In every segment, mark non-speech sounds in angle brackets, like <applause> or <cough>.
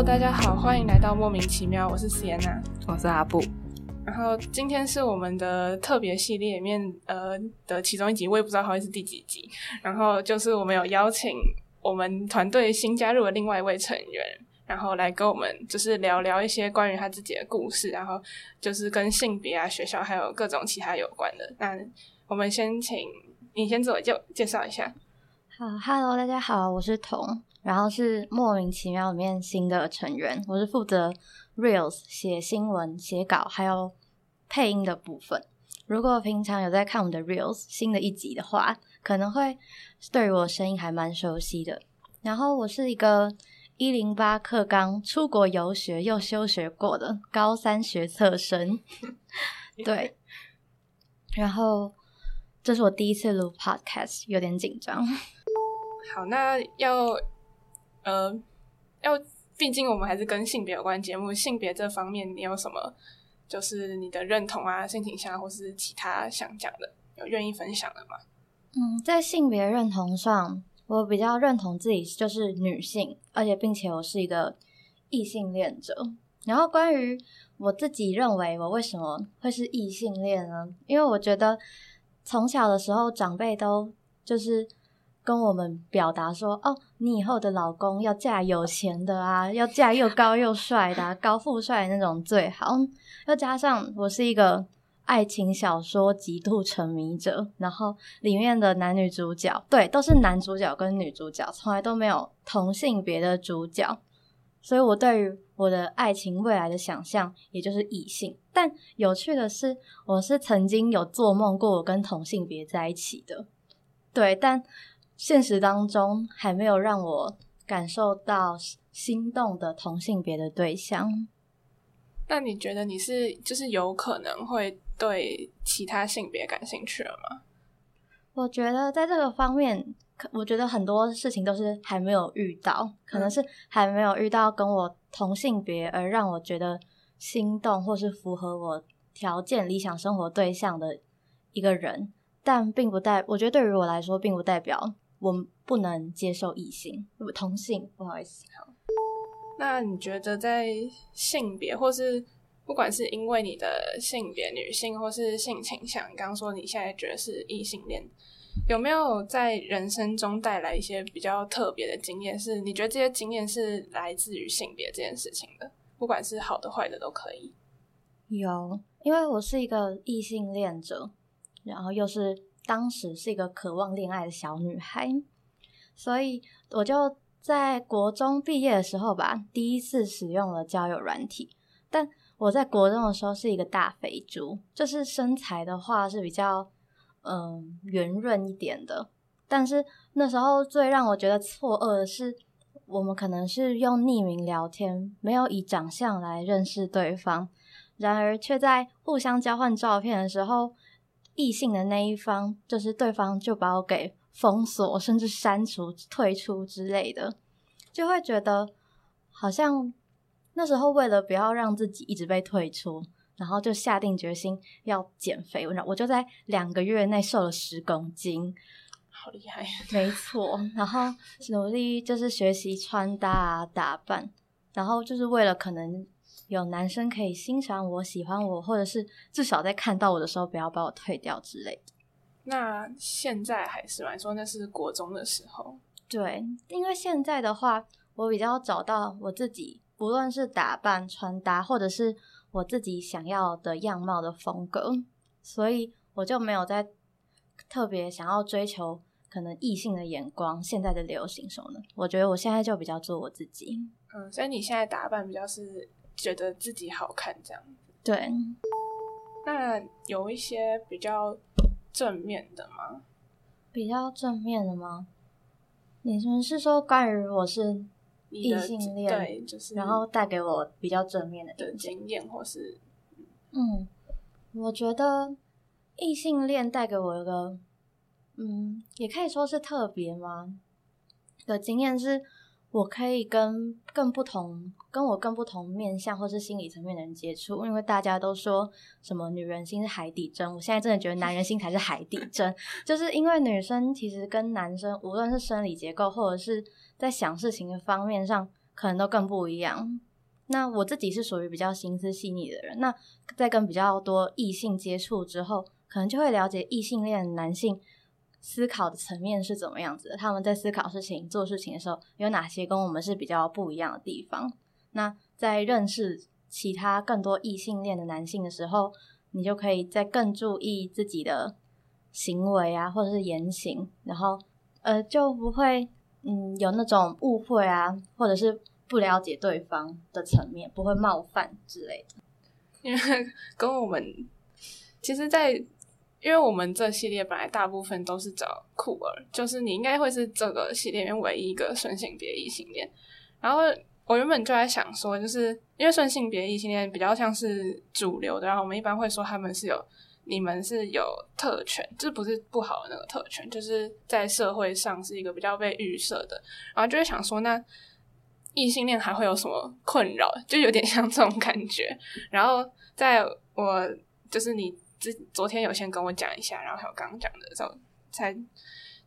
Hello，大家好，欢迎来到莫名其妙，我是 Sienna，我是阿布。然后今天是我们的特别系列里面呃的其中一集，我也不知道会是第几集。然后就是我们有邀请我们团队新加入的另外一位成员，然后来跟我们就是聊聊一些关于他自己的故事，然后就是跟性别啊、学校还有各种其他有关的。那我们先请你先自我介介绍一下。好，Hello，大家好，我是彤，然后是莫名其妙里面新的成员，我是负责 Reels 写新闻、写稿还有配音的部分。如果平常有在看我们的 Reels 新的一集的话，可能会对于我声音还蛮熟悉的。然后我是一个一零八课纲出国游学又休学过的高三学测生，<laughs> 对。然后这是我第一次录 Podcast，有点紧张。好，那要呃要，毕竟我们还是跟性别有关节目，性别这方面你有什么就是你的认同啊、性倾向或是其他想讲的，有愿意分享的吗？嗯，在性别认同上，我比较认同自己就是女性，而且并且我是一个异性恋者。然后关于我自己认为我为什么会是异性恋呢？因为我觉得从小的时候长辈都就是。跟我们表达说，哦，你以后的老公要嫁有钱的啊，要嫁又高又帅的，高富帅那种最好。又加上我是一个爱情小说极度沉迷者，然后里面的男女主角，对，都是男主角跟女主角，从来都没有同性别的主角。所以我对于我的爱情未来的想象，也就是异性。但有趣的是，我是曾经有做梦过我跟同性别在一起的，对，但。现实当中还没有让我感受到心动的同性别的对象。那你觉得你是就是有可能会对其他性别感兴趣了吗？我觉得在这个方面，我觉得很多事情都是还没有遇到，可能是还没有遇到跟我同性别而让我觉得心动或是符合我条件、理想生活对象的一个人，但并不代，我觉得对于我来说，并不代表。我不能接受异性，同性，不好意思。好，那你觉得在性别，或是不管是因为你的性别女性，或是性倾向，你刚刚说你现在觉得是异性恋，有没有在人生中带来一些比较特别的经验？是你觉得这些经验是来自于性别这件事情的？不管是好的坏的都可以。有，因为我是一个异性恋者，然后又是。当时是一个渴望恋爱的小女孩，所以我就在国中毕业的时候吧，第一次使用了交友软体。但我在国中的时候是一个大肥猪，就是身材的话是比较嗯圆润一点的。但是那时候最让我觉得错愕的是，我们可能是用匿名聊天，没有以长相来认识对方，然而却在互相交换照片的时候。异性的那一方，就是对方就把我给封锁，甚至删除、退出之类的，就会觉得好像那时候为了不要让自己一直被退出，然后就下定决心要减肥。我我就在两个月内瘦了十公斤，好厉害！<laughs> 没错，然后努力就是学习穿搭啊、打扮，然后就是为了可能。有男生可以欣赏我、喜欢我，或者是至少在看到我的时候不要把我退掉之类的。那现在还是来说那是国中的时候。对，因为现在的话，我比较找到我自己，不论是打扮、穿搭，或者是我自己想要的样貌的风格，所以我就没有在特别想要追求可能异性的眼光、现在的流行什么的。我觉得我现在就比较做我自己。嗯，所以你现在打扮比较是。觉得自己好看这样子，对。那有一些比较正面的吗？比较正面的吗？你们是说关于我是异性恋，对，就是然后带给我比较正面的的经验，或是嗯，我觉得异性恋带给我一个，嗯，也可以说是特别吗？的经验是。我可以跟更不同、跟我更不同面相或是心理层面的人接触，因为大家都说什么女人心是海底针，我现在真的觉得男人心才是海底针，就是因为女生其实跟男生无论是生理结构或者是在想事情的方面上，可能都更不一样。那我自己是属于比较心思细腻的人，那在跟比较多异性接触之后，可能就会了解异性恋男性思考的层面是怎么样子的，他们在思考事情、做事情的时候有哪些跟我们是比较不一样的地方。那在认识其他更多异性恋的男性的时候，你就可以再更注意自己的行为啊，或者是言行，然后呃就不会嗯有那种误会啊，或者是。不了解对方的层面，不会冒犯之类的。因为跟我们其实，在因为我们这系列本来大部分都是找酷儿，就是你应该会是这个系列里面唯一一个顺性别异性恋。然后我原本就在想说，就是因为顺性别异性恋比较像是主流的，然后我们一般会说他们是有你们是有特权，这不是不好的那个特权，就是在社会上是一个比较被预设的。然后就会想说，那。异性恋还会有什么困扰？就有点像这种感觉。然后在我就是你之昨天有先跟我讲一下，然后还有刚刚讲的时候，才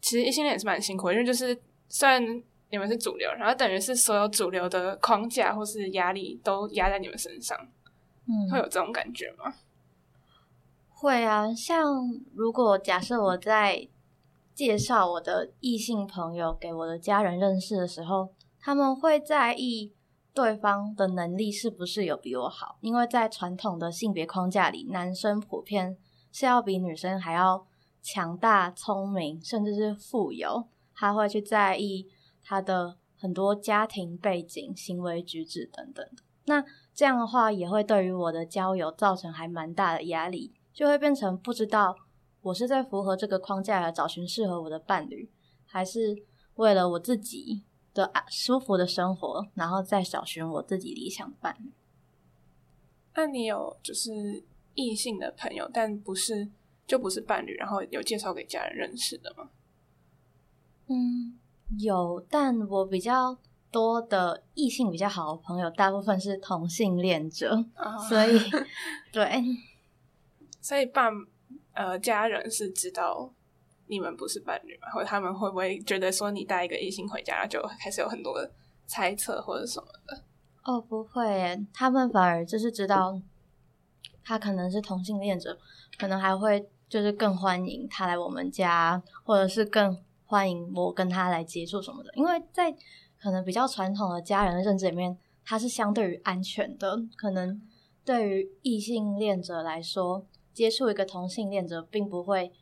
其实异性恋也是蛮辛苦，因为就是虽然你们是主流，然后等于是所有主流的框架或是压力都压在你们身上，嗯，会有这种感觉吗？会啊，像如果假设我在介绍我的异性朋友给我的家人认识的时候。他们会在意对方的能力是不是有比我好，因为在传统的性别框架里，男生普遍是要比女生还要强大、聪明，甚至是富有。他会去在意他的很多家庭背景、行为举止等等。那这样的话，也会对于我的交友造成还蛮大的压力，就会变成不知道我是在符合这个框架来找寻适合我的伴侣，还是为了我自己。的舒服的生活，然后再找寻我自己理想伴侣。那你有就是异性的朋友，但不是就不是伴侣，然后有介绍给家人认识的吗？嗯，有，但我比较多的异性比较好的朋友，大部分是同性恋者，所以 <laughs> 对，所以爸呃家人是知道。你们不是伴侣吗？或者他们会不会觉得说你带一个异性回家，就开始有很多猜测或者什么的？哦，不会，他们反而就是知道他可能是同性恋者，可能还会就是更欢迎他来我们家，或者是更欢迎我跟他来接触什么的。因为在可能比较传统的家人的认知里面，他是相对于安全的。可能对于异性恋者来说，接触一个同性恋者并不会。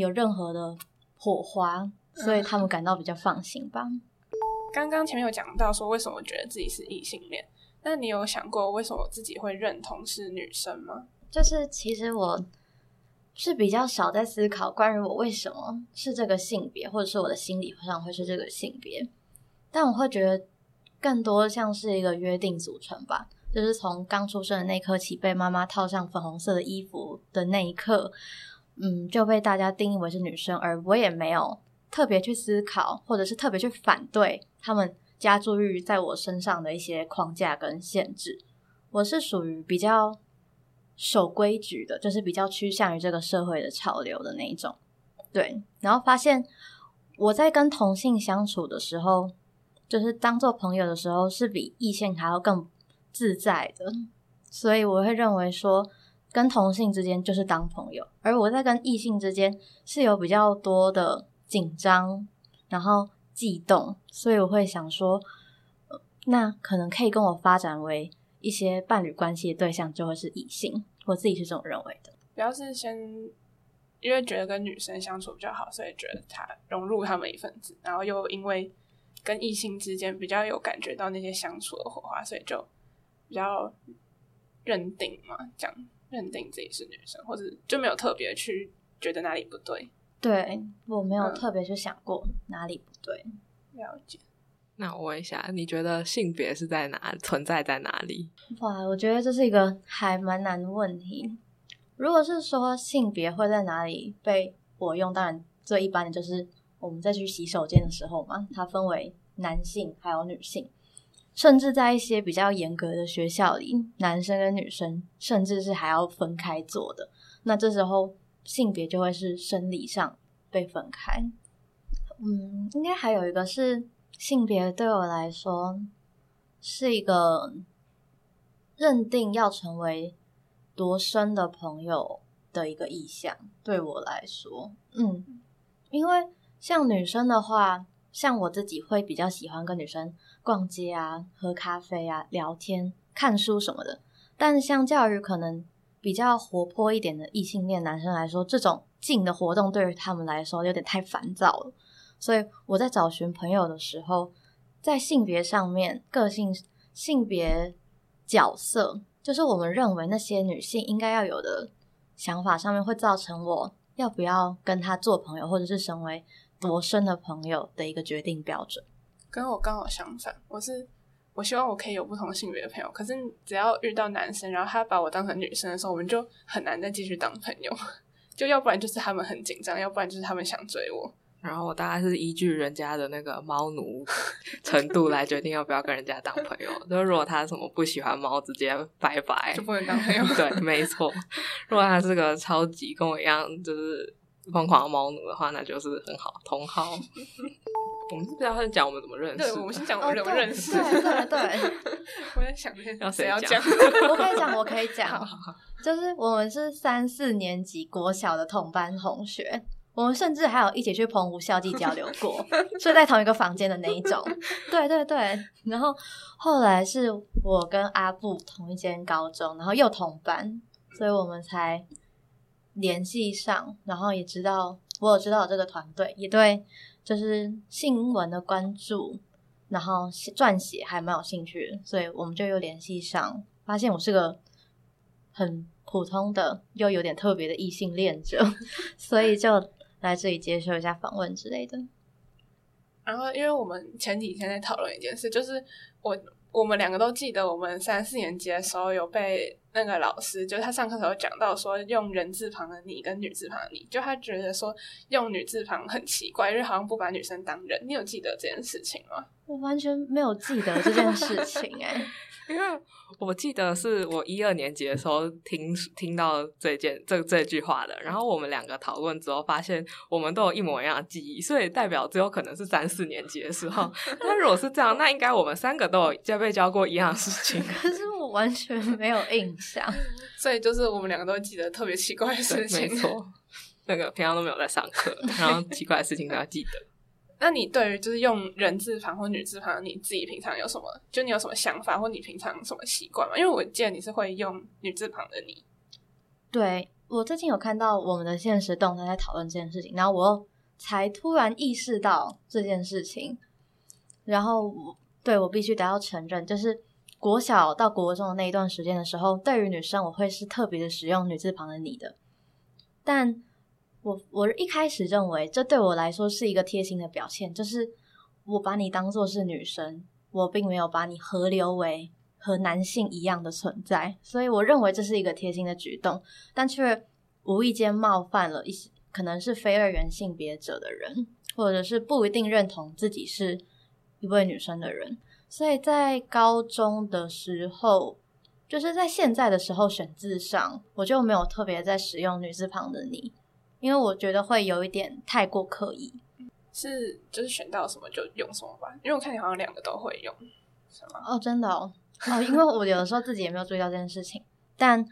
有任何的火花，所以他们感到比较放心吧。刚刚前面有讲到说，为什么觉得自己是异性恋？那你有想过为什么自己会认同是女生吗？就是其实我是比较少在思考关于我为什么是这个性别，或者是我的心理上会是这个性别。但我会觉得更多像是一个约定组成吧，就是从刚出生的那刻起，被妈妈套上粉红色的衣服的那一刻。嗯，就被大家定义为是女生，而我也没有特别去思考，或者是特别去反对他们加注于在我身上的一些框架跟限制。我是属于比较守规矩的，就是比较趋向于这个社会的潮流的那一种。对，然后发现我在跟同性相处的时候，就是当做朋友的时候，是比异性还要更自在的，所以我会认为说。跟同性之间就是当朋友，而我在跟异性之间是有比较多的紧张，然后悸动，所以我会想说，那可能可以跟我发展为一些伴侣关系的对象就会是异性，我自己是这么认为的。主要是先因为觉得跟女生相处比较好，所以觉得他融入他们一份子，然后又因为跟异性之间比较有感觉到那些相处的火花，所以就比较认定嘛，这样。认定自己是女生，或者就没有特别去觉得哪里不对。对我没有特别去想过哪里不对。了解。那我问一下，你觉得性别是在哪存在在哪里？哇，我觉得这是一个还蛮难的问题。如果是说性别会在哪里被我用，当然最一般的就是我们在去洗手间的时候嘛，它分为男性还有女性。甚至在一些比较严格的学校里，男生跟女生甚至是还要分开坐的。那这时候性别就会是生理上被分开。嗯，应该还有一个是性别对我来说是一个认定要成为多深的朋友的一个意向。对我来说，嗯，因为像女生的话，像我自己会比较喜欢跟女生逛街啊、喝咖啡啊、聊天、看书什么的。但相较于可能比较活泼一点的异性恋男生来说，这种静的活动对于他们来说有点太烦躁了。所以我在找寻朋友的时候，在性别上面、个性、性别角色，就是我们认为那些女性应该要有的想法上面，会造成我要不要跟他做朋友，或者是成为多深的朋友的一个决定标准。跟我刚好相反，我是我希望我可以有不同性别的朋友，可是只要遇到男生，然后他把我当成女生的时候，我们就很难再继续当朋友。<laughs> 就要不然就是他们很紧张，要不然就是他们想追我。然后我大概是依据人家的那个猫奴 <laughs> 程度来决定要不要跟人家当朋友。就是如果他什么不喜欢猫，直接拜拜就不能当朋友。对，没错。如果他是个超级跟我一样就是疯狂的猫奴的话，那就是很好同好。<laughs> 我们是不是要先讲我们怎么认识？对，我们先讲我们怎么认识。对对对，我在想 <laughs> 要谁要讲？我可以讲，我可以讲。就是我们是三四年级国小的同班同学，我们甚至还有一起去澎湖校际交流过，<laughs> 睡在同一个房间的那一种。对对对，然后后来是我跟阿布同一间高中，然后又同班，所以我们才联系上，然后也知道我有知道这个团队，也对。就是新闻的关注，然后撰写还蛮有兴趣，所以我们就又联系上，发现我是个很普通的又有点特别的异性恋者，<laughs> 所以就来这里接受一下访问之类的。然后，因为我们前几天在讨论一件事，就是我。我们两个都记得，我们三四年级的时候有被那个老师，就是他上课时候讲到说，用人字旁的你跟女字旁的你，就他觉得说用女字旁很奇怪，因为好像不把女生当人。你有记得这件事情吗？我完全没有记得这件事情，哎。因为我记得是我一二年级的时候听听到这件这这句话的，然后我们两个讨论之后，发现我们都有一模一样的记忆，所以代表只有可能是三四年级的时候。那如果是这样，那应该我们三个都有就被教过一样的事情。可是我完全没有印象，<laughs> 所以就是我们两个都记得特别奇怪的事情。没错，那个平常都没有在上课，然后奇怪的事情都要记得。<laughs> 那你对于就是用人字旁或女字旁，你自己平常有什么？就你有什么想法，或你平常什么习惯吗？因为我记得你是会用女字旁的你。对我最近有看到我们的现实动态在讨论这件事情，然后我才突然意识到这件事情。然后我对我必须得要承认，就是国小到国中的那一段时间的时候，对于女生我会是特别的使用女字旁的你的，但。我我一开始认为这对我来说是一个贴心的表现，就是我把你当做是女生，我并没有把你合流为和男性一样的存在，所以我认为这是一个贴心的举动，但却无意间冒犯了一些可能是非二元性别者的人，或者是不一定认同自己是一位女生的人，所以在高中的时候，就是在现在的时候选字上，我就没有特别在使用女字旁的你。因为我觉得会有一点太过刻意，是就是选到什么就用什么吧。因为我看你好像两个都会用，是吗？哦，真的哦，哦，因为我有的时候自己也没有注意到这件事情。但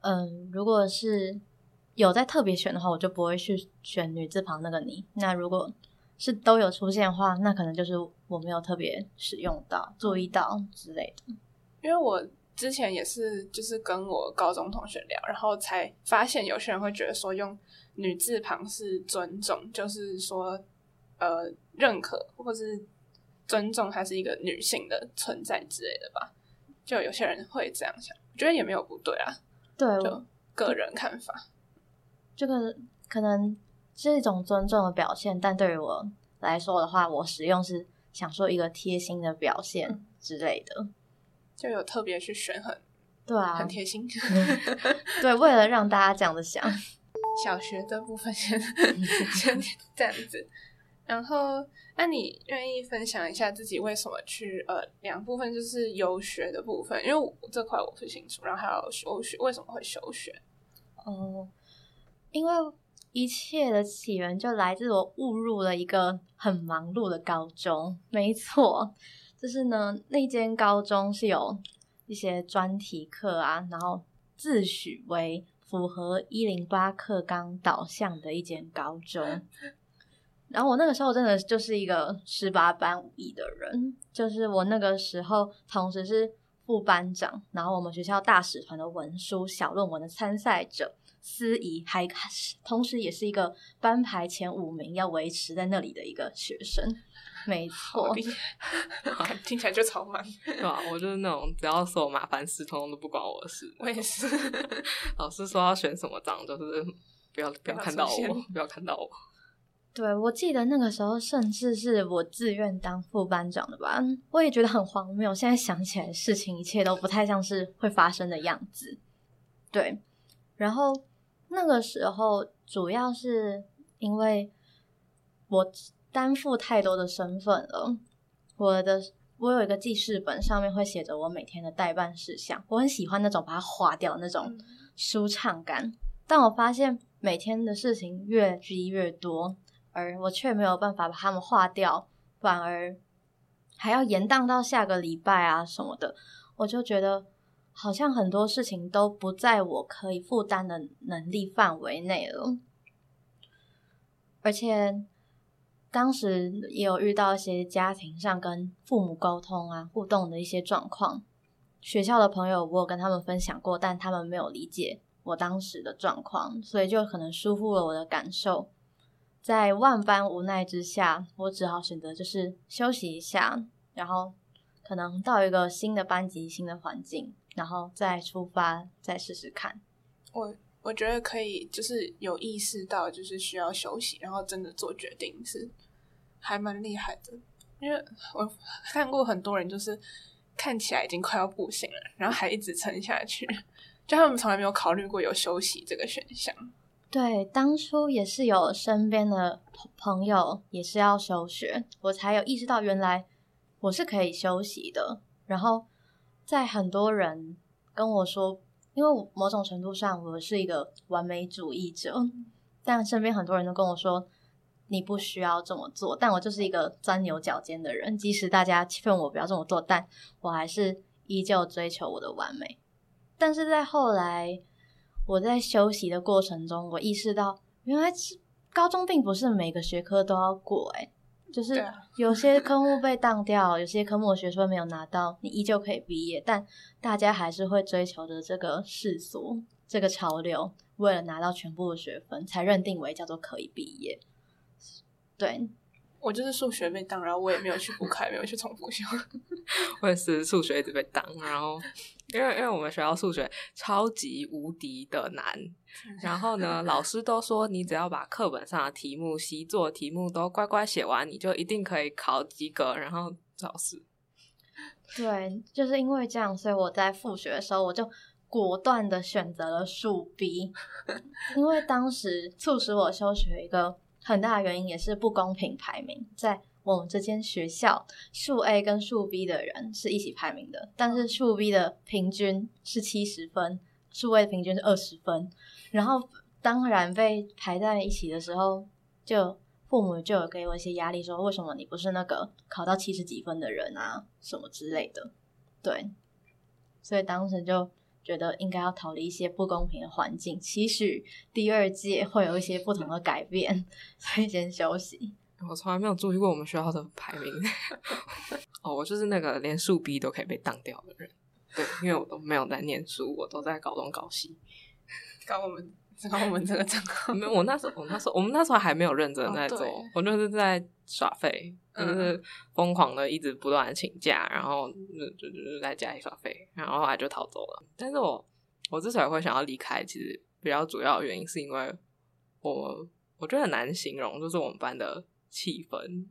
嗯，如果是有在特别选的话，我就不会去选女字旁那个你。那如果是都有出现的话，那可能就是我没有特别使用到、注意到之类的。因为我。之前也是，就是跟我高中同学聊，然后才发现有些人会觉得说用女字旁是尊重，就是说呃认可或是尊重她是一个女性的存在之类的吧。就有些人会这样想，我觉得也没有不对啊。对，就个人看法。这个可能是一种尊重的表现，但对于我来说的话，我使用是想说一个贴心的表现之类的。就有特别去选很对啊，很贴心。对，为了让大家这样子想，<laughs> 小学的部分先 <laughs> 先这样子。然后，那你愿意分享一下自己为什么去呃两部分，就是游学的部分，因为这块我不清楚。然后还有休学，为什么会休学？哦，因为一切的起源就来自我误入了一个很忙碌的高中，没错。就是呢，那间高中是有一些专题课啊，然后自诩为符合一零八课纲导向的一间高中。<laughs> 然后我那个时候真的就是一个十八般武艺的人，就是我那个时候同时是副班长，然后我们学校大使团的文书小论文的参赛者。司仪还同时也是一个班排前五名要维持在那里的一个学生，没错，听起来就超慢，对吧？我就是那种只要所有麻烦事，通通都不关我的事。我也是，老师说要选什么章，就是不要不要看到我，不要看到我。对，我记得那个时候甚至是我自愿当副班长的吧，我也觉得很荒谬。现在想起来，事情一切都不太像是会发生的样子。对，然后。那个时候，主要是因为我担负太多的身份了。我的我有一个记事本，上面会写着我每天的代办事项。我很喜欢那种把它划掉那种舒畅感。但我发现每天的事情越积越多，而我却没有办法把它们划掉，反而还要延宕到下个礼拜啊什么的。我就觉得。好像很多事情都不在我可以负担的能力范围内了，而且当时也有遇到一些家庭上跟父母沟通啊互动的一些状况，学校的朋友我有跟他们分享过，但他们没有理解我当时的状况，所以就可能疏忽了我的感受，在万般无奈之下，我只好选择就是休息一下，然后可能到一个新的班级、新的环境。然后再出发，再试试看。我我觉得可以，就是有意识到，就是需要休息，然后真的做决定，是还蛮厉害的。因为我看过很多人，就是看起来已经快要不行了，然后还一直撑下去，就他们从来没有考虑过有休息这个选项。对，当初也是有身边的朋友也是要休学，我才有意识到原来我是可以休息的。然后。在很多人跟我说，因为某种程度上我是一个完美主义者，但身边很多人都跟我说你不需要这么做。但我就是一个钻牛角尖的人，即使大家劝我不要这么做，但我还是依旧追求我的完美。但是在后来，我在休息的过程中，我意识到，原来高中并不是每个学科都要过，诶就是有些科目被当掉，有些科目学分没有拿到，你依旧可以毕业。但大家还是会追求着这个世俗、这个潮流，为了拿到全部的学分，才认定为叫做可以毕业。对，我就是数学被当，然后我也没有去补课，没有去重复修。<laughs> 我也是数学一直被当，然后因为因为我们学校数学超级无敌的难。<laughs> 然后呢，老师都说你只要把课本上的题目、习作题目都乖乖写完，你就一定可以考及格。然后老师，<laughs> 对，就是因为这样，所以我在复学的时候，我就果断的选择了数 B，<laughs> 因为当时促使我休学一个很大的原因也是不公平排名，在我们这间学校，数 A 跟数 B 的人是一起排名的，但是数 B 的平均是七十分。数位平均是二十分，然后当然被排在一起的时候，就父母就有给我一些压力，说为什么你不是那个考到七十几分的人啊，什么之类的。对，所以当时就觉得应该要逃离一些不公平的环境，期许第二届会有一些不同的改变，所以先休息。我从来没有注意过我们学校的排名。<laughs> 哦，我就是那个连数 B 都可以被当掉的人。对，因为我都没有在念书，我都在搞东搞西，搞我们搞我们这个账号。没有，我那时候我那时候我们那时候还没有认真在做，我就是在耍废，就是疯狂的一直不断的请假，然后就就就在家里耍废，然后后来就逃走了。但是我我之所以会想要离开，其实比较主要的原因是因为我我觉得很难形容，就是我们班的气氛。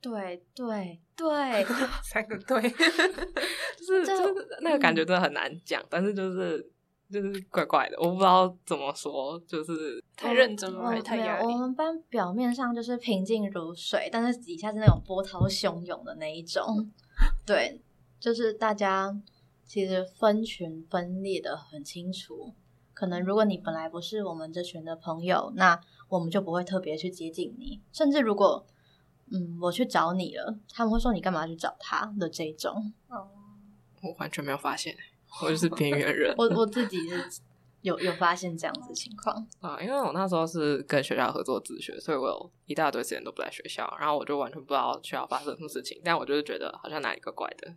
对对对，<laughs> 三个对，就是就是那个感觉真的很难讲，但是就是就是怪怪的，我不知道怎么说，就是太认真了，太压力。我们班表面上就是平静如水，但是底下是那种波涛汹涌的那一种。<laughs> 对，就是大家其实分群分裂的很清楚。可能如果你本来不是我们这群的朋友，那我们就不会特别去接近你，甚至如果。嗯，我去找你了，他们会说你干嘛去找他的这种。哦，我完全没有发现，我就是边缘人。<laughs> 我我自己是有有发现这样子情况。啊，因为我那时候是跟学校合作自学，所以我有一大堆时间都不在学校，然后我就完全不知道学校发生什么事情，但我就是觉得好像哪里怪怪的。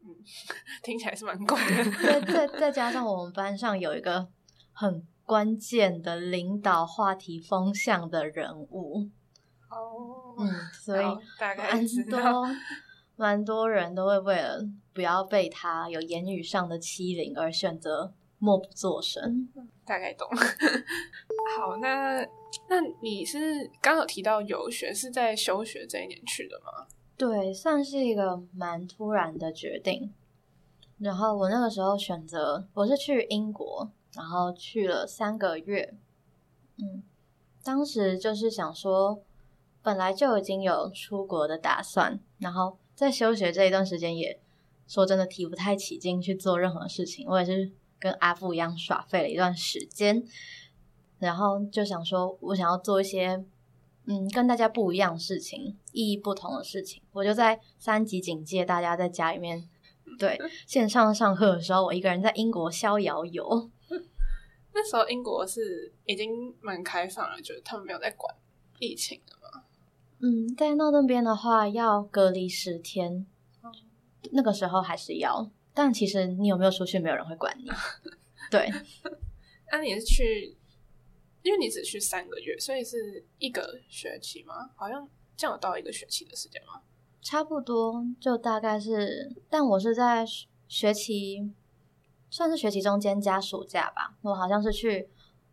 嗯听起来是蛮怪的。<laughs> 再再 <laughs> 再加上我们班上有一个很关键的领导话题风向的人物，哦，嗯，所以大概蛮知道。多蛮多人都会为了不要被他有言语上的欺凌而选择默不作声。<laughs> 大概懂。好，那那你是刚有提到游学是在休学这一年去的吗？对，算是一个蛮突然的决定。然后我那个时候选择，我是去英国，然后去了三个月。嗯，当时就是想说，本来就已经有出国的打算，然后在休学这一段时间也说真的提不太起劲去做任何事情。我也是跟阿布一样耍废了一段时间，然后就想说，我想要做一些嗯跟大家不一样的事情，意义不同的事情。我就在三级警戒，大家在家里面对 <laughs> 线上上课的时候，我一个人在英国逍遥游。那时候英国是已经蛮开放了，就是他们没有在管疫情了嘛。嗯，在那那边的话要隔离十天，那个时候还是要，但其实你有没有出去，没有人会管你。<laughs> 对，<laughs> 那、你是去，因为你只去三个月，所以是一个学期吗？好像这样有到一个学期的时间吗？差不多就大概是，但我是在学学期，算是学期中间加暑假吧。我好像是去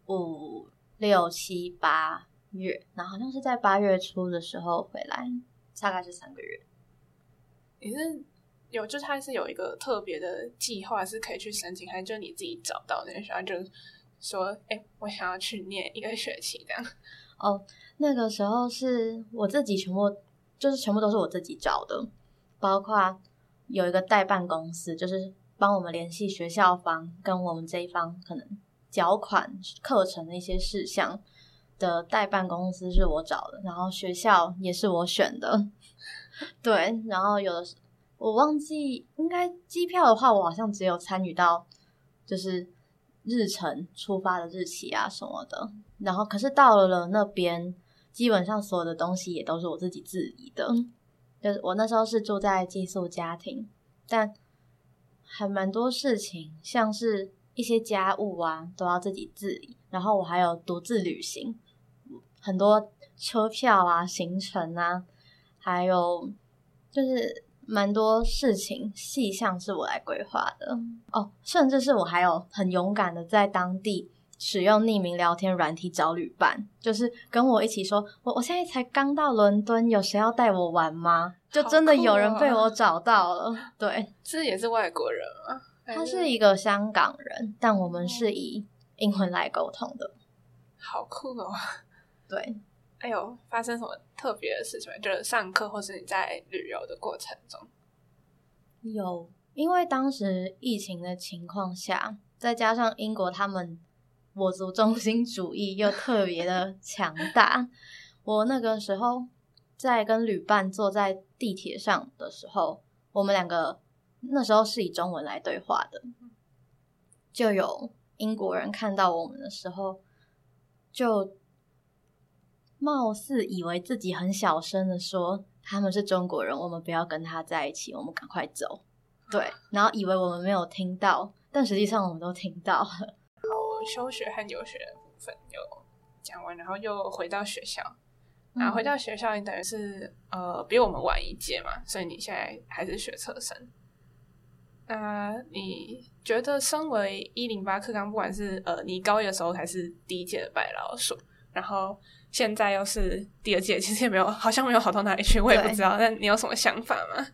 五六七八月，然后好像是在八月初的时候回来，大概是三个月。你是有，就是它是有一个特别的计划是可以去申请，还是就你自己找到那个学校，就说，哎、我想要去念一个学期这样？哦，那个时候是我自己全部，就是全部都是我自己找的，包括有一个代办公司，就是帮我们联系学校方跟我们这一方可能缴款课程的一些事项的代办公司是我找的，然后学校也是我选的，<laughs> 对，然后有的是我忘记，应该机票的话，我好像只有参与到就是日程出发的日期啊什么的。然后可是到了那边，基本上所有的东西也都是我自己自理的。就是我那时候是住在寄宿家庭，但还蛮多事情，像是一些家务啊，都要自己自理。然后我还有独自旅行，很多车票啊、行程啊，还有就是蛮多事情细项是我来规划的哦，甚至是我还有很勇敢的在当地使用匿名聊天软体找旅伴，就是跟我一起说，我我现在才刚到伦敦，有谁要带我玩吗？就真的有人被我 <laughs> 找到了，对，这也是外国人吗？他是一个香港人，但我们是以英文来沟通的，好酷哦！对。哎呦，发生什么特别的事情吗？就是上课或是你在旅游的过程中，有，因为当时疫情的情况下，再加上英国他们我族中心主义又特别的强大，<laughs> 我那个时候在跟旅伴坐在地铁上的时候，我们两个那时候是以中文来对话的，就有英国人看到我们的时候，就貌似以为自己很小声的说他们是中国人，我们不要跟他在一起，我们赶快走。对，然后以为我们没有听到，但实际上我们都听到了。<laughs> 我休学和留学的部分有讲完，然后又回到学校，然后回到学校，你等于是呃比我们晚一届嘛，所以你现在还是学测生。那你觉得身为一零八课纲，不管是呃你高一的时候还是第一届的白老鼠，然后现在又是第二届，其实也没有好像没有好到哪里去，我也不知道。但你有什么想法吗？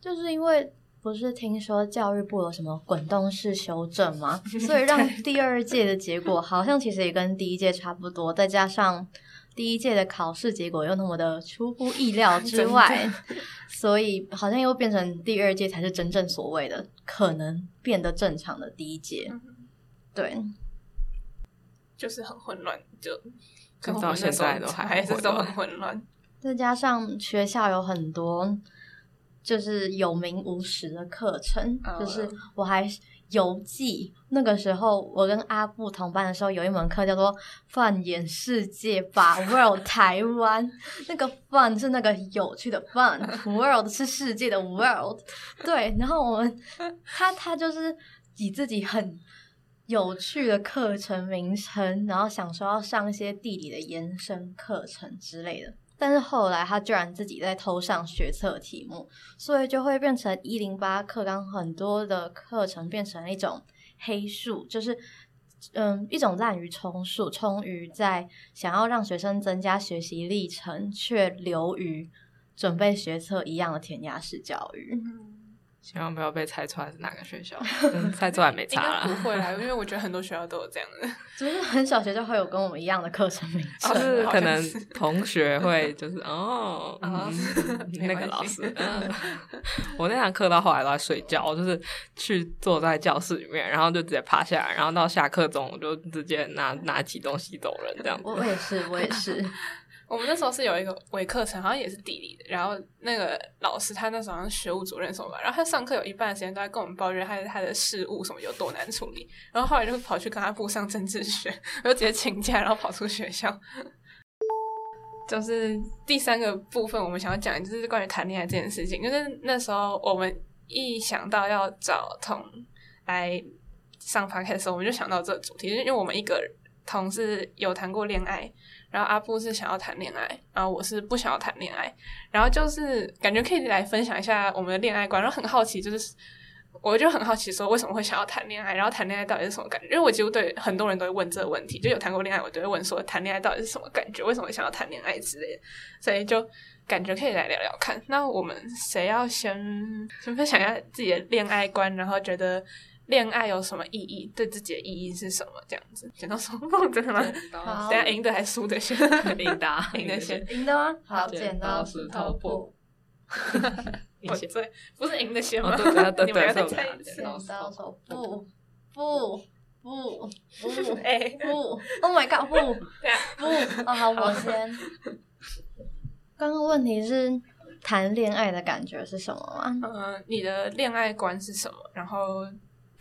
就是因为不是听说教育部有什么滚动式修正吗？所以让第二届的结果好像其实也跟第一届差不多，再加上第一届的考试结果又那么的出乎意料之外，<laughs> 所以好像又变成第二届才是真正所谓的可能变得正常的第一届。对，就是很混乱，就跟到现在都还是都还很混乱。<laughs> 再加上学校有很多就是有名无实的课程，嗯就是我还游记。那个时候我跟阿布同班的时候，有一门课叫做“放眼世界吧 <laughs> ”，World 台湾。那个 fun 是那个有趣的 fun，World <laughs> 是世界的 World。对，然后我们他他就是以自己很有趣的课程名称，然后想说要上一些地理的延伸课程之类的。但是后来他居然自己在偷上学测题目，所以就会变成一零八课纲很多的课程变成一种黑数，就是嗯一种滥竽充数，充于在想要让学生增加学习历程，却流于准备学测一样的填鸭式教育。希望不要被猜出来是哪个学校，<laughs> 嗯猜出来没应差啦。不会啦，<laughs> 因为我觉得很多学校都有这样的。<laughs> 只是很小学校会有跟我们一样的课程名称，就是可能同学会就是哦，那个老师，嗯，我那堂课到后来都在睡觉，我就是去坐在教室里面，然后就直接趴下来，然后到下课钟我就直接拿拿起东西走人这样子。我我也是，我也是。我们那时候是有一个微课程，好像也是地理的，然后那个老师他那时候好像学务主任什么吧，然后他上课有一半的时间都在跟我们抱怨他的他的事务什么有多难处理，然后后来就跑去跟他部上政治学，<laughs> 我就直接请假，然后跑出学校。<laughs> 就是第三个部分，我们想要讲就是关于谈恋爱这件事情。就是那时候我们一想到要找同来上 p o d 的时候，我们就想到这主题，因为我们一个同事有谈过恋爱，然后阿布是想要谈恋爱，然后我是不想要谈恋爱，然后就是感觉可以来分享一下我们的恋爱观，然后很好奇，就是我就很好奇说为什么会想要谈恋爱，然后谈恋爱到底是什么感觉？因为我几乎对很多人都会问这个问题，就有谈过恋爱，我都会问说谈恋爱到底是什么感觉，为什么会想要谈恋爱之类的，所以就感觉可以来聊聊看。那我们谁要先先分享一下自己的恋爱观，然后觉得。恋爱有什么意义？对自己的意义是什么？这样子，剪刀手布，真的吗？好等一下赢的还输的先？赢的啊 <laughs> 赢的先。赢的吗？好，剪剪刀刀石石头头布布。<laughs> 我你先对，不是赢的先吗？哦对对对你们要再对是我们俩猜一次剪。刀手布布布布 <laughs> 哎，布，Oh my god，布对啊，布。哦，好，我先。刚刚问题是谈恋爱的感觉是什么吗？嗯，你的恋爱观是什么？然后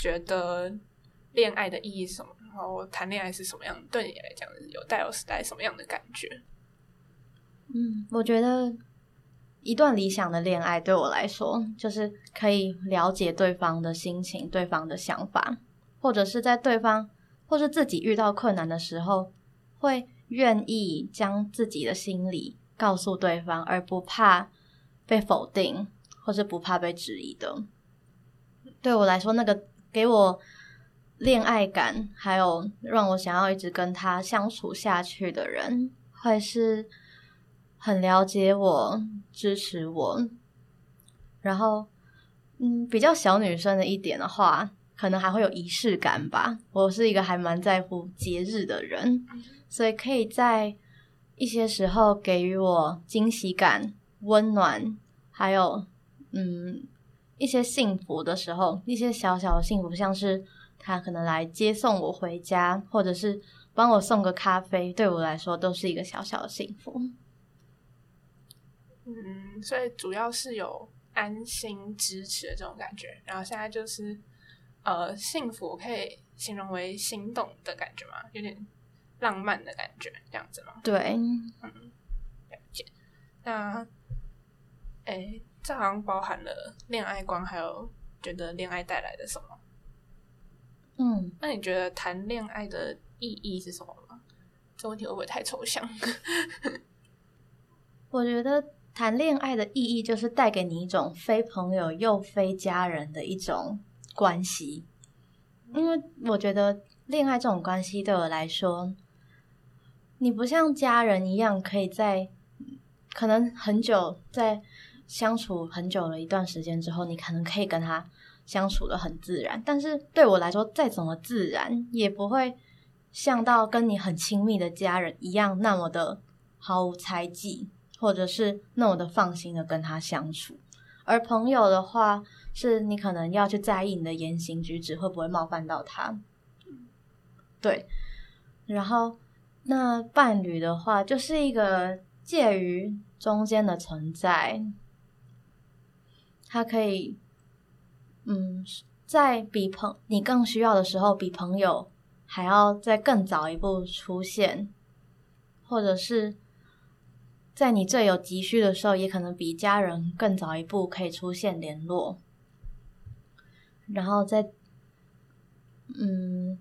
觉得恋爱的意义是什么？然后谈恋爱是什么样？对你来讲有带有时代什么样的感觉？嗯，我觉得一段理想的恋爱对我来说，就是可以了解对方的心情、对方的想法，或者是在对方或是自己遇到困难的时候，会愿意将自己的心理告诉对方，而不怕被否定，或是不怕被质疑的。对我来说，那个给我恋爱感，还有让我想要一直跟他相处下去的人，会是很了解我、支持我。然后，嗯，比较小女生的一点的话，可能还会有仪式感吧。我是一个还蛮在乎节日的人，所以可以在一些时候给予我惊喜感、温暖，还有嗯一些幸福的时候，一些小小的幸福，像是他可能来接送我回家，或者是帮我送个咖啡，对我来说都是一个小小的幸福。嗯，所以主要是有安心支持的这种感觉。然后现在就是呃，幸福可以形容为心动的感觉吗？有点浪漫的感觉，这样子吗？对，嗯了解。那，诶，这好像包含了恋爱观，还有觉得恋爱带来的什么？嗯，那你觉得谈恋爱的意义是什么吗？这问题会不会太抽象？<laughs> 我觉得谈恋爱的意义就是带给你一种非朋友又非家人的一种关系，因为我觉得恋爱这种关系对我来说，你不像家人一样可以在可能很久在相处很久了一段时间之后，你可能可以跟他相处的很自然，但是对我来说，再怎么自然也不会像到跟你很亲密的家人一样那么的毫无猜忌。或者是那么的放心的跟他相处，而朋友的话，是你可能要去在意你的言行举止会不会冒犯到他，对。然后那伴侣的话，就是一个介于中间的存在，它可以，嗯，在比朋你更需要的时候，比朋友还要再更早一步出现，或者是在你最有急需的时候，也可能比家人更早一步可以出现联络，然后在，嗯，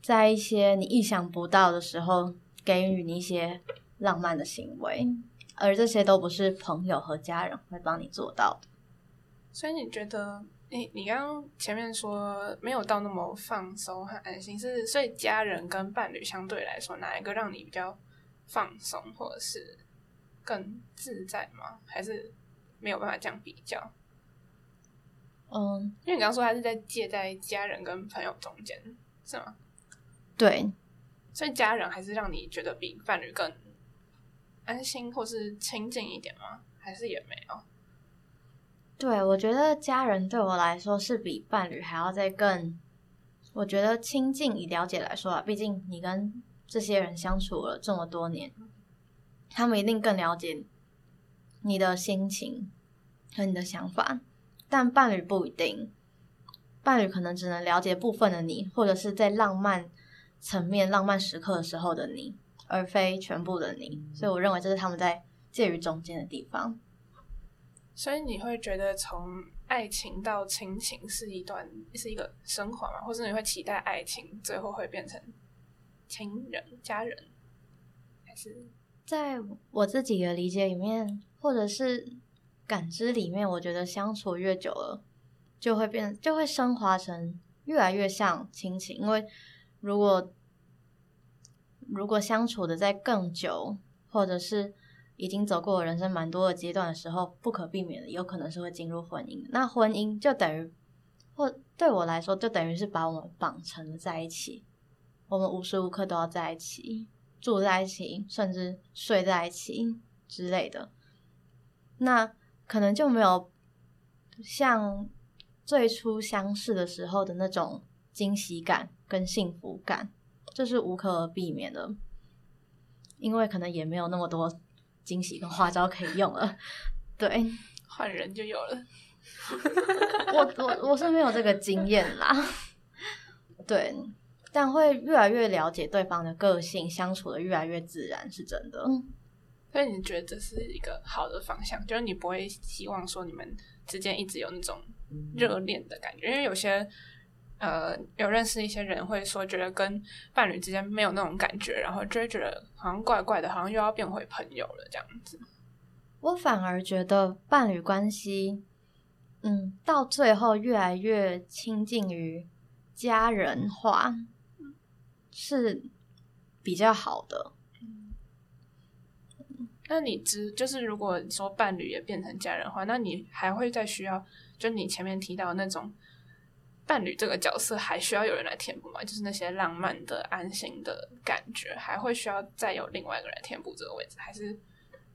在一些你意想不到的时候，给予你一些。浪漫的行为，而这些都不是朋友和家人会帮你做到的。所以你觉得，你你刚刚前面说没有到那么放松和安心，是所以家人跟伴侣相对来说，哪一个让你比较放松，或者是更自在吗？还是没有办法这样比较？嗯，因为你刚刚说他是在介在家人跟朋友中间，是吗？对，所以家人还是让你觉得比伴侣更。安心或是亲近一点吗？还是也没有？对，我觉得家人对我来说是比伴侣还要再更，我觉得亲近以了解来说啊，毕竟你跟这些人相处了这么多年，他们一定更了解你的心情和你的想法，但伴侣不一定，伴侣可能只能了解部分的你，或者是在浪漫层面、浪漫时刻的时候的你。而非全部的你，所以我认为这是他们在介于中间的地方。所以你会觉得从爱情到亲情是一段是一个升华吗？或者你会期待爱情最后会变成亲人、家人？还是在我自己的理解里面，或者是感知里面，我觉得相处越久了，就会变，就会升华成越来越像亲情。因为如果如果相处的在更久，或者是已经走过人生蛮多的阶段的时候，不可避免的，有可能是会进入婚姻。那婚姻就等于，或对我来说，就等于是把我们绑成了在一起，我们无时无刻都要在一起，住在一起，甚至睡在一起之类的。那可能就没有像最初相识的时候的那种惊喜感跟幸福感。这是无可避免的，因为可能也没有那么多惊喜跟花招可以用了。<laughs> 对，换人就有了。我我我是没有这个经验啦。<laughs> 对，但会越来越了解对方的个性，相处的越来越自然，是真的。所以你觉得这是一个好的方向？就是你不会希望说你们之间一直有那种热恋的感觉，因为有些。呃，有认识一些人会说，觉得跟伴侣之间没有那种感觉，然后就会觉得好像怪怪的，好像又要变回朋友了这样子。我反而觉得伴侣关系，嗯，到最后越来越亲近于家人化，是比较好的。那你知就是如果说伴侣也变成家人化，那你还会再需要，就你前面提到那种。伴侣这个角色还需要有人来填补吗？就是那些浪漫的、安心的感觉，还会需要再有另外一个人填补这个位置，还是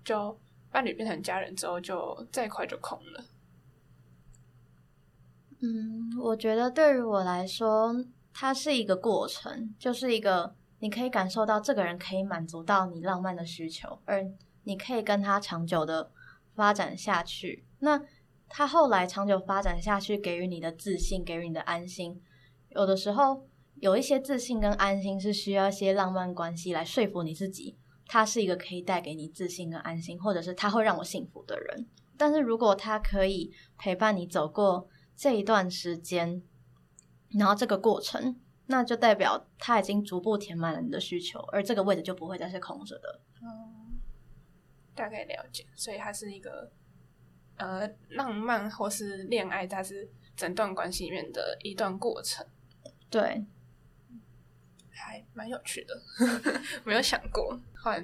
就伴侣变成家人之后，就再快就空了？嗯，我觉得对于我来说，它是一个过程，就是一个你可以感受到这个人可以满足到你浪漫的需求，而你可以跟他长久的发展下去。那他后来长久发展下去，给予你的自信，给予你的安心。有的时候，有一些自信跟安心是需要一些浪漫关系来说服你自己，他是一个可以带给你自信跟安心，或者是他会让我幸福的人。但是如果他可以陪伴你走过这一段时间，然后这个过程，那就代表他已经逐步填满了你的需求，而这个位置就不会再是空着的。嗯，大概了解，所以它是一个。呃，浪漫或是恋爱，它是整段关系里面的一段过程。对，还蛮有趣的，<laughs> 没有想过换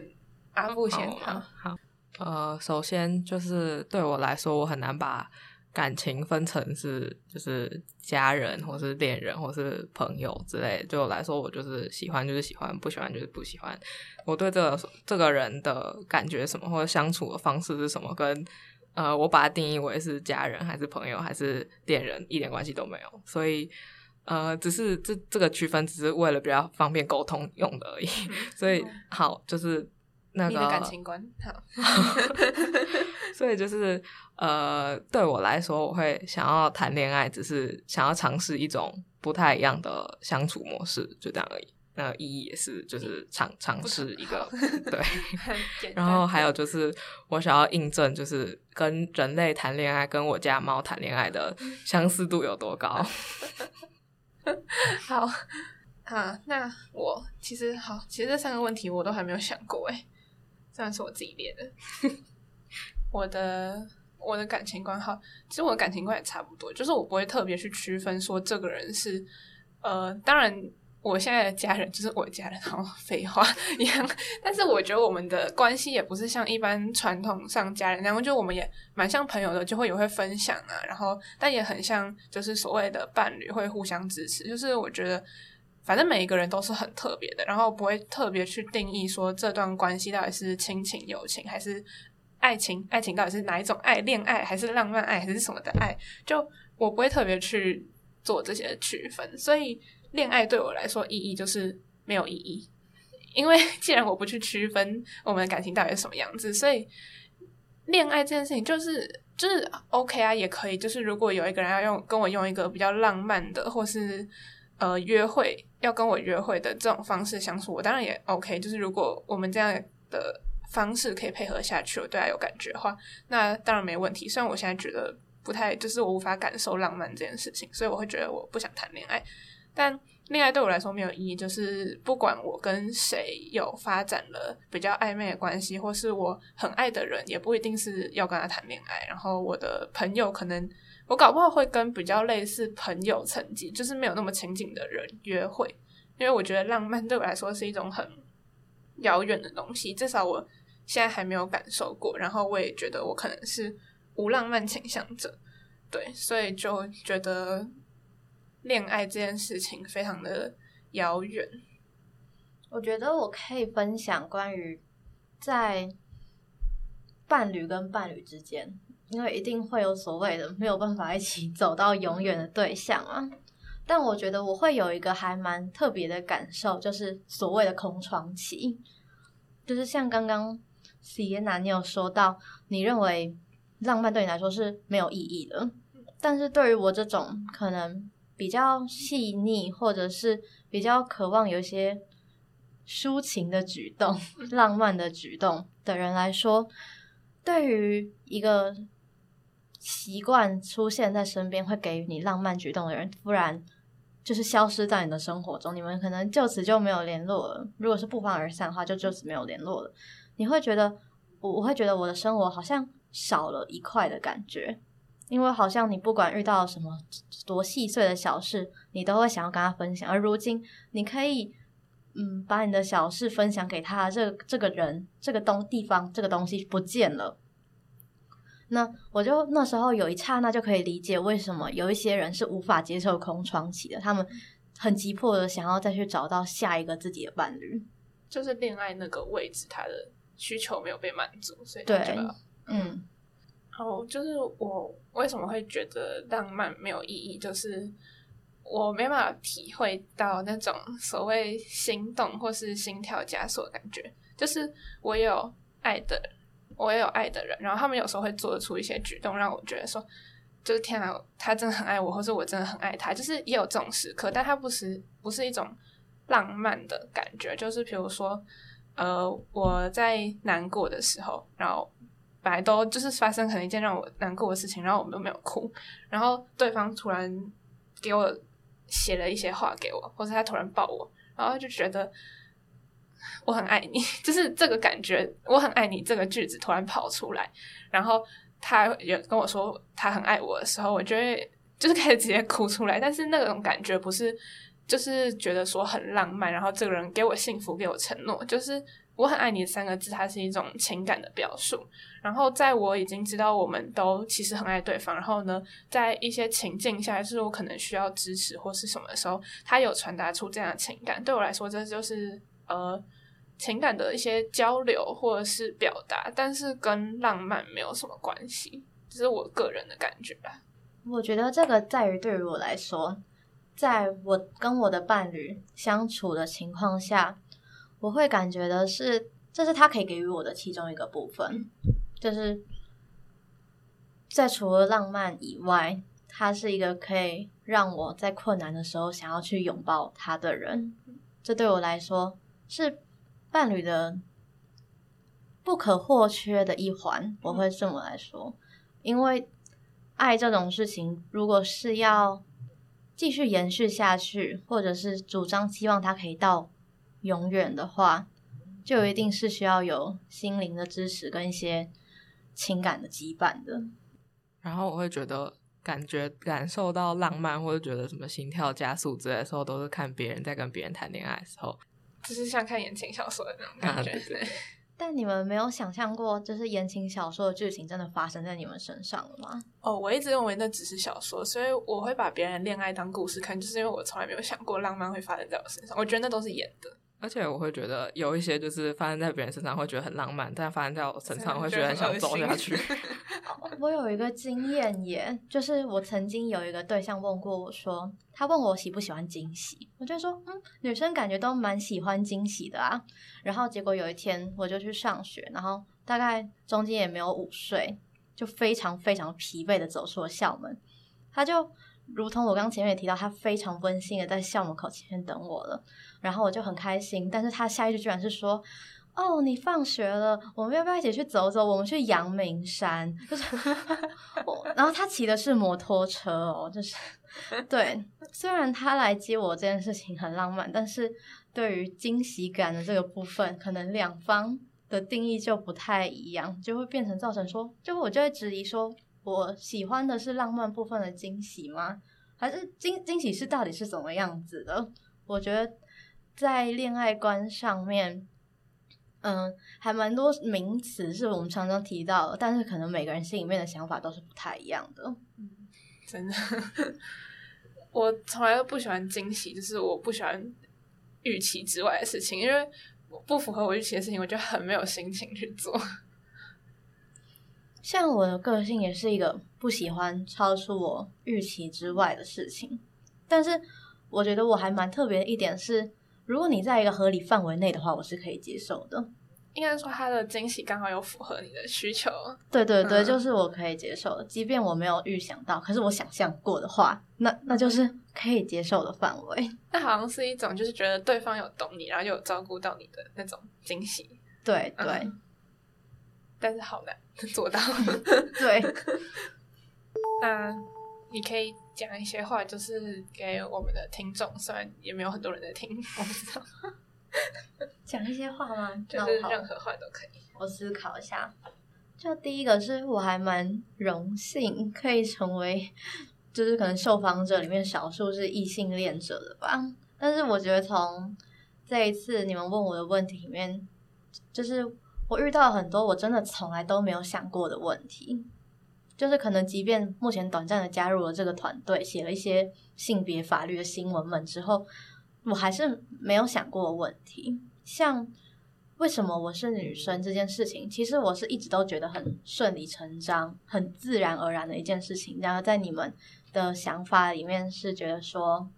阿布先。好，好，呃，首先就是对我来说，我很难把感情分成是就是家人，或是恋人，或是朋友之类。对我来说，我就是喜欢就是喜欢，不喜欢就是不喜欢。我对这个这个人的感觉什么，或者相处的方式是什么，跟呃，我把它定义为是家人还是朋友还是恋人，一点关系都没有。所以，呃，只是这这个区分只是为了比较方便沟通用的而已。所以，好，就是那个你的感情观好，<laughs> <laughs> 所以就是呃，对我来说，我会想要谈恋爱，只是想要尝试一种不太一样的相处模式，就这样而已。那意义也是就是尝尝试一个 <laughs> 对，然后还有就是我想要印证，就是跟人类谈恋爱，跟我家猫谈恋爱的相似度有多高。<laughs> 好啊，那我其实好，其实这三个问题我都还没有想过哎，虽然是我自己列的。<laughs> 我的我的感情观好，其实我的感情观也差不多，就是我不会特别去区分说这个人是呃，当然我现在的家人就是我的家人，好像废话一样，但是我觉得我们的关系也不是像一般传统上家人那样，就我们也蛮像朋友的，就会也会分享啊，然后但也很像就是所谓的伴侣会互相支持，就是我觉得。反正每一个人都是很特别的，然后不会特别去定义说这段关系到底是亲情、友情还是爱情，爱情到底是哪一种爱，恋爱还是浪漫爱还是什么的爱，就我不会特别去做这些区分。所以恋爱对我来说意义就是没有意义，因为既然我不去区分我们的感情到底是什么样子，所以恋爱这件事情就是就是 OK 啊，也可以。就是如果有一个人要用跟我用一个比较浪漫的，或是呃，约会要跟我约会的这种方式相处，我当然也 OK。就是如果我们这样的方式可以配合下去，我对他有感觉的话，那当然没问题。虽然我现在觉得不太，就是我无法感受浪漫这件事情，所以我会觉得我不想谈恋爱。但恋爱对我来说没有意义，就是不管我跟谁有发展了比较暧昧的关系，或是我很爱的人，也不一定是要跟他谈恋爱。然后我的朋友可能。我搞不好会跟比较类似朋友层级，就是没有那么亲近的人约会，因为我觉得浪漫对我来说是一种很遥远的东西，至少我现在还没有感受过。然后我也觉得我可能是无浪漫倾向者，对，所以就觉得恋爱这件事情非常的遥远。我觉得我可以分享关于在伴侣跟伴侣之间。因为一定会有所谓的没有办法一起走到永远的对象啊，但我觉得我会有一个还蛮特别的感受，就是所谓的空窗期，就是像刚刚 Sienna 你有说到，你认为浪漫对你来说是没有意义的，但是对于我这种可能比较细腻或者是比较渴望有一些抒情的举动、<laughs> 浪漫的举动的人来说，对于一个习惯出现在身边会给予你浪漫举动的人，突然就是消失在你的生活中，你们可能就此就没有联络了。如果是不欢而散的话，就就此没有联络了。你会觉得，我我会觉得我的生活好像少了一块的感觉，因为好像你不管遇到什么多细碎的小事，你都会想要跟他分享。而如今，你可以嗯把你的小事分享给他，这这个人、这个东地方、这个东西不见了。那我就那时候有一刹那就可以理解为什么有一些人是无法接受空窗期的，他们很急迫的想要再去找到下一个自己的伴侣，就是恋爱那个位置，他的需求没有被满足，所以对，嗯，哦，就是我为什么会觉得浪漫没有意义，就是我没办法体会到那种所谓心动或是心跳加速的感觉，就是我有爱的。我也有爱的人，然后他们有时候会做出一些举动，让我觉得说，就是天啊，他真的很爱我，或是我真的很爱他，就是也有这种时刻，但他不是不是一种浪漫的感觉，就是比如说，呃，我在难过的时候，然后本来都就是发生可能一件让我难过的事情，然后我们都没有哭，然后对方突然给我写了一些话给我，或者他突然抱我，然后就觉得。我很爱你，<laughs> 就是这个感觉。我很爱你这个句子突然跑出来，然后他也跟我说他很爱我的时候，我觉得就是开始直接哭出来。但是那种感觉不是，就是觉得说很浪漫，然后这个人给我幸福，给我承诺，就是我很爱你三个字，它是一种情感的表述。然后在我已经知道我们都其实很爱对方，然后呢，在一些情境下，就是我可能需要支持或是什么的时候，他有传达出这样的情感，对我来说，这就是呃。情感的一些交流或者是表达，但是跟浪漫没有什么关系，这是我个人的感觉吧。我觉得这个在于对于我来说，在我跟我的伴侣相处的情况下，我会感觉的是这是他可以给予我的其中一个部分，就是在除了浪漫以外，他是一个可以让我在困难的时候想要去拥抱他的人。这对我来说是伴侣的不可或缺的一环，我会这么来说。因为爱这种事情，如果是要继续延续下去，或者是主张希望它可以到永远的话，就一定是需要有心灵的支持跟一些情感的羁绊的。然后我会觉得，感觉感受到浪漫，或者觉得什么心跳加速之类的时候，都是看别人在跟别人谈恋爱的时候，就是像看言情小说的那种感觉。啊对对，但你们没有想象过，就是言情小说的剧情真的发生在你们身上了吗？哦，我一直认为那只是小说，所以我会把别人恋爱当故事看，就是因为我从来没有想过浪漫会发生在我身上。我觉得那都是演的，而且我会觉得有一些就是发生在别人身上会觉得很浪漫，但发生在我身上会觉得很想走下去。<laughs> 我有一个经验耶，就是我曾经有一个对象问过我说，他问我喜不喜欢惊喜，我就说，嗯，女生感觉都蛮喜欢惊喜的啊。然后结果有一天我就去上学，然后大概中间也没有午睡，就非常非常疲惫的走出了校门。他就如同我刚前面也提到，他非常温馨的在校门口前面等我了，然后我就很开心。但是他下一句居然是说。哦，你放学了，我们要不要一起去走走？我们去阳明山，就是 <laughs> 我。然后他骑的是摩托车哦，就是 <laughs> 对。虽然他来接我这件事情很浪漫，但是对于惊喜感的这个部分，可能两方的定义就不太一样，就会变成造成说，就我就会质疑说，我喜欢的是浪漫部分的惊喜吗？还是惊惊喜是到底是怎么样子的？我觉得在恋爱观上面。嗯，还蛮多名词是我们常常提到的，但是可能每个人心里面的想法都是不太一样的。嗯真的。<laughs> 我从来都不喜欢惊喜，就是我不喜欢预期之外的事情，因为不符合我预期的事情，我就很没有心情去做。<laughs> 像我的个性也是一个不喜欢超出我预期之外的事情，但是我觉得我还蛮特别的一点是，如果你在一个合理范围内的话，我是可以接受的。应该说，他的惊喜刚好有符合你的需求。对对对，嗯就是我可以接受的，即便我没有预想到，可是我想象过的话，那那就是可以接受的范围。<laughs> 那好像是一种，就是觉得对方有懂你，然后又有照顾到你的那种惊喜，对对、嗯但是好难做到。<laughs> 对，那 <laughs> 你可以讲一些话，就是给我们的听众，虽然也没有很多人在听，我不知道，讲一些话吗？<laughs> 就是任何话都可以。我思考一下。就第一个是我还蛮荣幸可以成为，就是可能受访者里面少数是异性恋者的吧。但是我觉得从这一次你们问我的问题里面，就是我遇到很多我真的从来都没有想过的问题。就是可能，即便目前短暂的加入了这个团队，写了一些性别法律的新闻们之后，我还是没有想过问题，像为什么我是女生这件事情，其实我是一直都觉得很顺理成章、很自然而然的一件事情。然后在你们的想法里面是觉得说，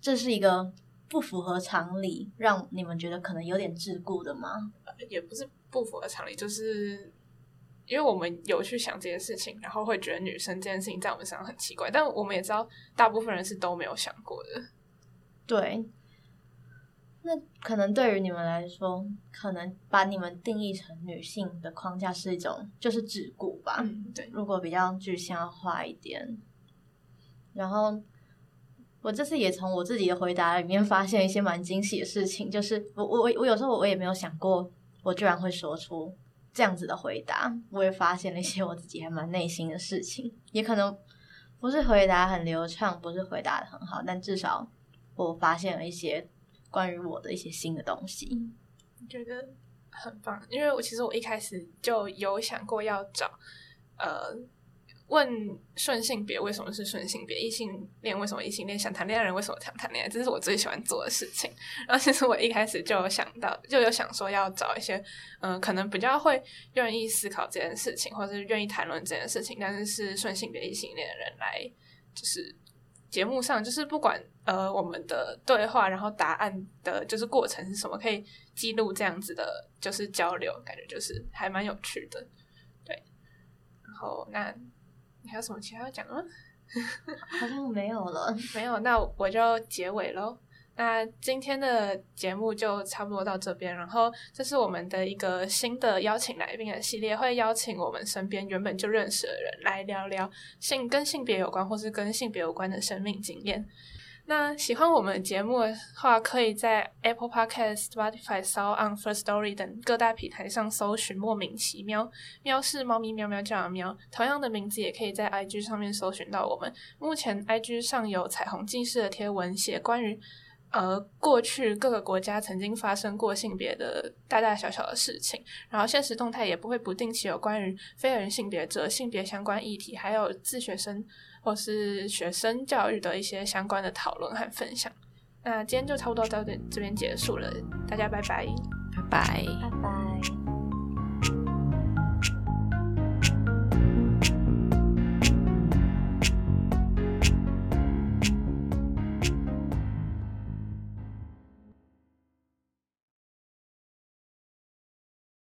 这是一个不符合常理，让你们觉得可能有点桎梏的吗？也不是不符合常理，就是因为我们有去想这件事情，然后会觉得女生这件事情在我们身上很奇怪，但我们也知道大部分人是都没有想过的。对，那可能对于你们来说，可能把你们定义成女性的框架是一种就是桎梏吧。嗯，对，如果比较具象化一点，然后我这次也从我自己的回答里面发现一些蛮惊喜的事情，就是我我我有时候我也没有想过，我居然会说出这样子的回答，我也发现了一些我自己还蛮内心的事情，也可能不是回答很流畅，不是回答的很好，但至少我发现了一些关于我的一些新的东西。觉得很棒，因为我其实我一开始就有想过要找呃问顺性别为什么是顺性别，异性恋为什么异性恋，想谈恋爱人为什么想谈恋爱，这是我最喜欢做的事情。然后其实我一开始就有想到，<laughs> 就有想说要找一些嗯、可能比较会愿意思考这件事情，或者是愿意谈论这件事情，但是是顺性别异性恋的人来，就是节目上，就是不管呃我们的对话，然后答案的就是过程是什么，可以记录这样子的，就是交流，感觉就是还蛮有趣的。对，然后那还有什么其他要讲吗？好像没有了。<laughs> 没有，那我就结尾喽。那今天的节目就差不多到这边，然后这是我们的一个新的邀请来宾的系列，会邀请我们身边原本就认识的人来聊聊性跟性别有关或是跟性别有关的生命经验。那喜欢我们节目的话，可以在 Apple Podcast、Spotify、s o u n First Story 等各大平台上搜寻“莫名其妙”，喵是猫咪喵喵叫的喵。同样的名字也可以在 IG 上面搜寻到我们。目前 IG 上有彩虹记事的贴文，写关于呃过去各个国家曾经发生过性别的大大小小的事情，然后现实动态也不会不定期有关于非人性别者性别相关议题，还有自学生。或是学生教育的一些相关的讨论和分享。那今天就差不多到这这边结束了，大家拜拜，拜拜，拜拜。